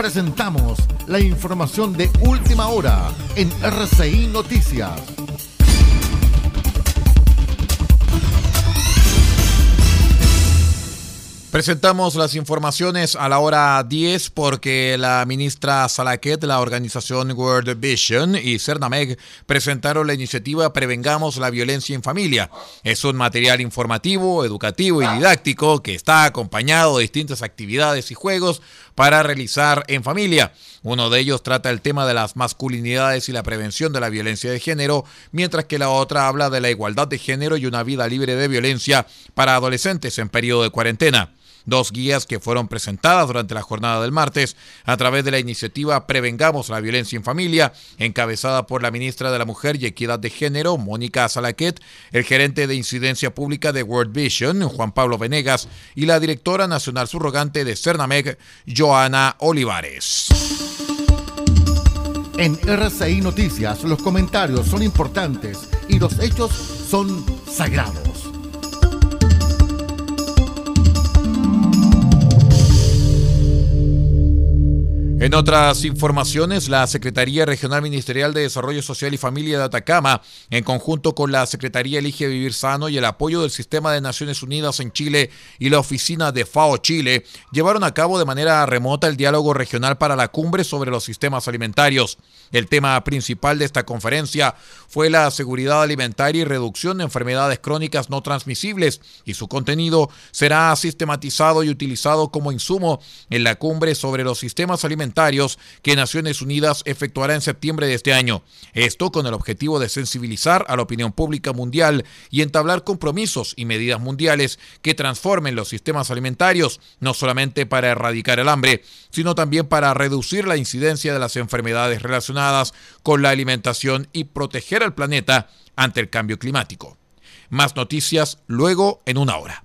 presentamos la información de última hora en RCI Noticias. Presentamos las informaciones a la hora 10 porque la ministra Salaquet, la organización World Vision y Cernameg presentaron la iniciativa Prevengamos la violencia en familia. Es un material informativo, educativo y didáctico que está acompañado de distintas actividades y juegos para realizar en familia. Uno de ellos trata el tema de las masculinidades y la prevención de la violencia de género, mientras que la otra habla de la igualdad de género y una vida libre de violencia para adolescentes en periodo de cuarentena dos guías que fueron presentadas durante la jornada del martes a través de la iniciativa Prevengamos la Violencia en Familia, encabezada por la ministra de la Mujer y Equidad de Género, Mónica Salaquet, el gerente de Incidencia Pública de World Vision, Juan Pablo Venegas, y la directora nacional subrogante de Cernameg, Joana Olivares. En RCI Noticias los comentarios son importantes y los hechos son sagrados. En otras informaciones, la Secretaría Regional Ministerial de Desarrollo Social y Familia de Atacama, en conjunto con la Secretaría Elige Vivir Sano y el apoyo del Sistema de Naciones Unidas en Chile y la oficina de FAO Chile, llevaron a cabo de manera remota el diálogo regional para la cumbre sobre los sistemas alimentarios. El tema principal de esta conferencia fue la seguridad alimentaria y reducción de enfermedades crónicas no transmisibles, y su contenido será sistematizado y utilizado como insumo en la cumbre sobre los sistemas alimentarios que Naciones Unidas efectuará en septiembre de este año. Esto con el objetivo de sensibilizar a la opinión pública mundial y entablar compromisos y medidas mundiales que transformen los sistemas alimentarios, no solamente para erradicar el hambre, sino también para reducir la incidencia de las enfermedades relacionadas con la alimentación y proteger al planeta ante el cambio climático. Más noticias luego en una hora.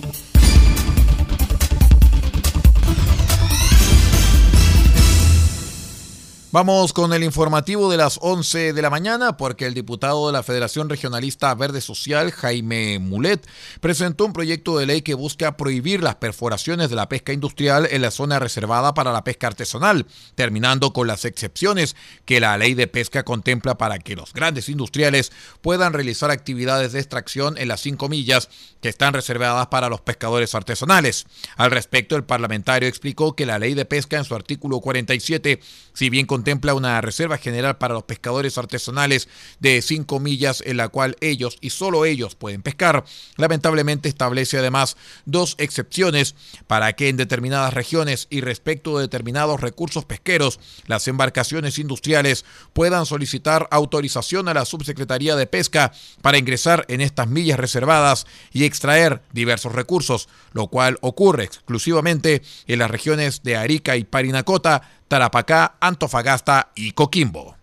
Vamos con el informativo de las 11 de la mañana porque el diputado de la Federación Regionalista Verde Social, Jaime Mulet, presentó un proyecto de ley que busca prohibir las perforaciones de la pesca industrial en la zona reservada para la pesca artesanal, terminando con las excepciones que la ley de pesca contempla para que los grandes industriales puedan realizar actividades de extracción en las cinco millas que están reservadas para los pescadores artesanales. Al respecto, el parlamentario explicó que la ley de pesca en su artículo 47, si bien contempla una reserva general para los pescadores artesanales de 5 millas en la cual ellos y solo ellos pueden pescar. Lamentablemente establece además dos excepciones para que en determinadas regiones y respecto de determinados recursos pesqueros, las embarcaciones industriales puedan solicitar autorización a la Subsecretaría de Pesca para ingresar en estas millas reservadas y extraer diversos recursos, lo cual ocurre exclusivamente en las regiones de Arica y Parinacota, Tarapacá, Antofagasta y Coquimbo.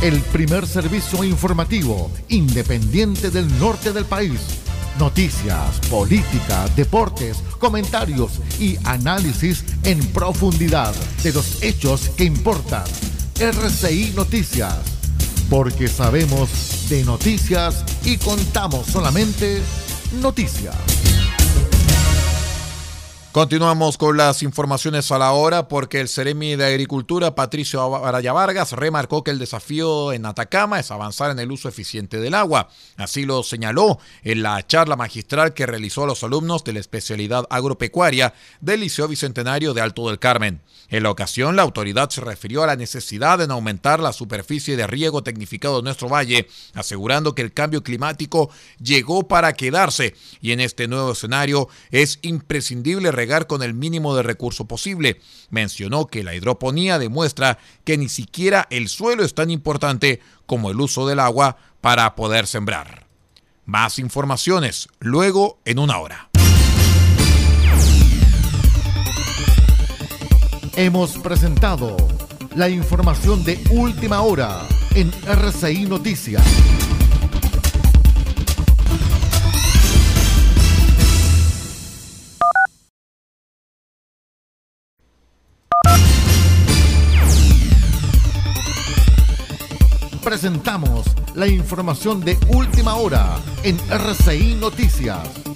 El primer servicio informativo independiente del norte del país. Noticias, política, deportes, comentarios y análisis en profundidad de los hechos que importan. RCI Noticias. Porque sabemos de noticias y contamos solamente noticias. Continuamos con las informaciones a la hora porque el Ceremi de Agricultura, Patricio Araya Vargas, remarcó que el desafío en Atacama es avanzar en el uso eficiente del agua. Así lo señaló en la charla magistral que realizó a los alumnos de la especialidad agropecuaria del Liceo Bicentenario de Alto del Carmen. En la ocasión, la autoridad se refirió a la necesidad de aumentar la superficie de riego tecnificado en nuestro valle, asegurando que el cambio climático llegó para quedarse y en este nuevo escenario es imprescindible con el mínimo de recurso posible. Mencionó que la hidroponía demuestra que ni siquiera el suelo es tan importante como el uso del agua para poder sembrar. Más informaciones luego en una hora. Hemos presentado la información de última hora en RCI Noticias. Presentamos la información de última hora en RCI Noticias.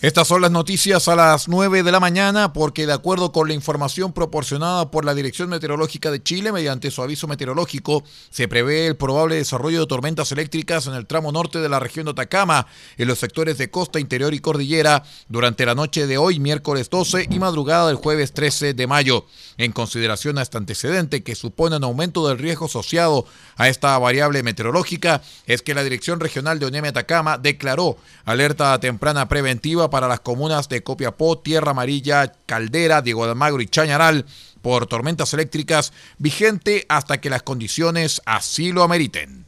Estas son las noticias a las 9 de la mañana porque de acuerdo con la información proporcionada por la Dirección Meteorológica de Chile mediante su aviso meteorológico, se prevé el probable desarrollo de tormentas eléctricas en el tramo norte de la región de Atacama, en los sectores de costa interior y cordillera, durante la noche de hoy, miércoles 12 y madrugada del jueves 13 de mayo. En consideración a este antecedente que supone un aumento del riesgo asociado a esta variable meteorológica, es que la Dirección Regional de ONEME Atacama declaró alerta temprana preventiva para las comunas de Copiapó, Tierra Amarilla, Caldera, Diego de Almagro y Chañaral por tormentas eléctricas vigente hasta que las condiciones así lo ameriten.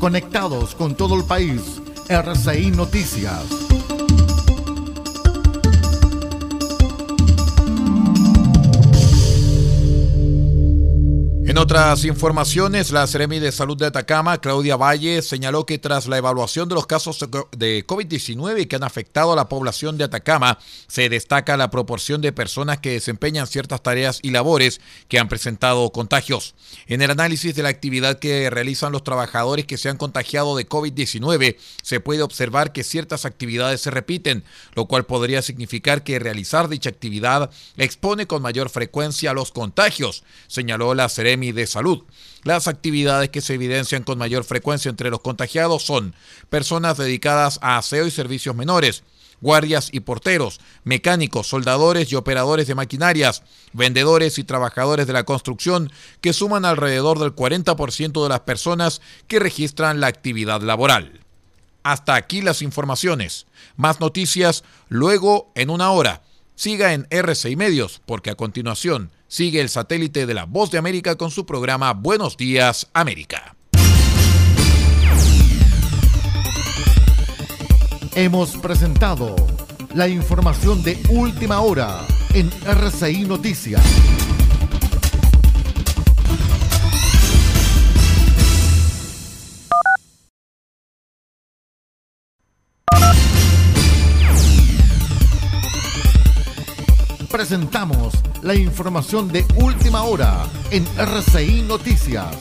Conectados con todo el país, RCI Noticias. En otras informaciones, la Seremi de Salud de Atacama, Claudia Valle, señaló que tras la evaluación de los casos de COVID-19 que han afectado a la población de Atacama, se destaca la proporción de personas que desempeñan ciertas tareas y labores que han presentado contagios. En el análisis de la actividad que realizan los trabajadores que se han contagiado de COVID-19, se puede observar que ciertas actividades se repiten, lo cual podría significar que realizar dicha actividad expone con mayor frecuencia a los contagios, señaló la Seremi de Salud. Las actividades que se evidencian con mayor frecuencia entre los contagiados son personas dedicadas a aseo y servicios menores, guardias y porteros, mecánicos, soldadores y operadores de maquinarias, vendedores y trabajadores de la construcción, que suman alrededor del 40% de las personas que registran la actividad laboral. Hasta aquí las informaciones. Más noticias luego en una hora. Siga en RCI Medios, porque a continuación sigue el satélite de la Voz de América con su programa Buenos Días América. Hemos presentado la información de última hora en RCI Noticias. Presentamos la información de última hora en RCI Noticias.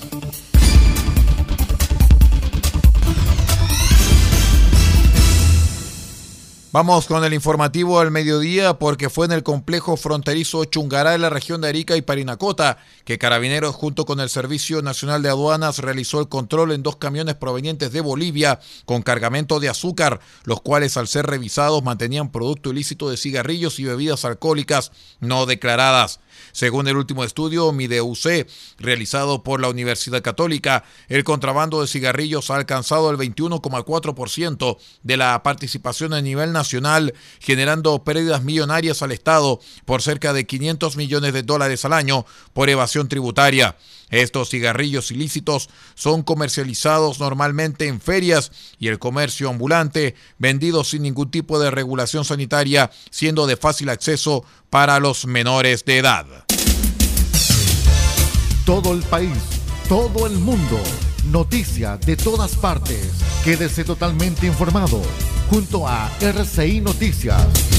Vamos con el informativo al mediodía porque fue en el complejo fronterizo Chungará en la región de Arica y Parinacota que Carabineros junto con el Servicio Nacional de Aduanas realizó el control en dos camiones provenientes de Bolivia con cargamento de azúcar, los cuales al ser revisados mantenían producto ilícito de cigarrillos y bebidas alcohólicas no declaradas. Según el último estudio MIDEUC realizado por la Universidad Católica, el contrabando de cigarrillos ha alcanzado el 21,4% de la participación a nivel nacional, generando pérdidas millonarias al Estado por cerca de 500 millones de dólares al año por evasión tributaria. Estos cigarrillos ilícitos son comercializados normalmente en ferias y el comercio ambulante, vendidos sin ningún tipo de regulación sanitaria, siendo de fácil acceso para los menores de edad. Todo el país, todo el mundo, noticias de todas partes. Quédese totalmente informado junto a RCI Noticias.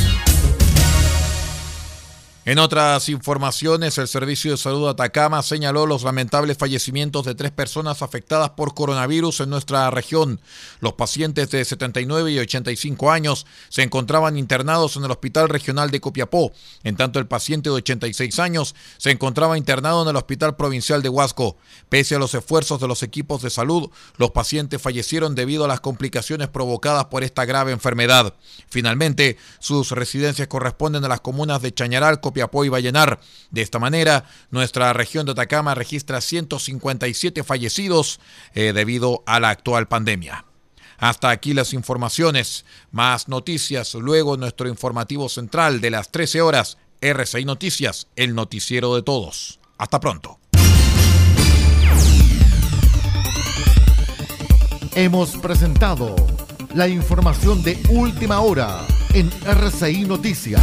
En otras informaciones, el Servicio de Salud de Atacama señaló los lamentables fallecimientos de tres personas afectadas por coronavirus en nuestra región. Los pacientes de 79 y 85 años se encontraban internados en el Hospital Regional de Copiapó, en tanto el paciente de 86 años se encontraba internado en el Hospital Provincial de Huasco. Pese a los esfuerzos de los equipos de salud, los pacientes fallecieron debido a las complicaciones provocadas por esta grave enfermedad. Finalmente, sus residencias corresponden a las comunas de Chañaral, Copiapó, Apoyo y Vallenar. De esta manera, nuestra región de Atacama registra 157 fallecidos eh, debido a la actual pandemia. Hasta aquí las informaciones. Más noticias luego nuestro informativo central de las 13 horas. RCI Noticias, el noticiero de todos. Hasta pronto. Hemos presentado la información de última hora en RCI Noticias.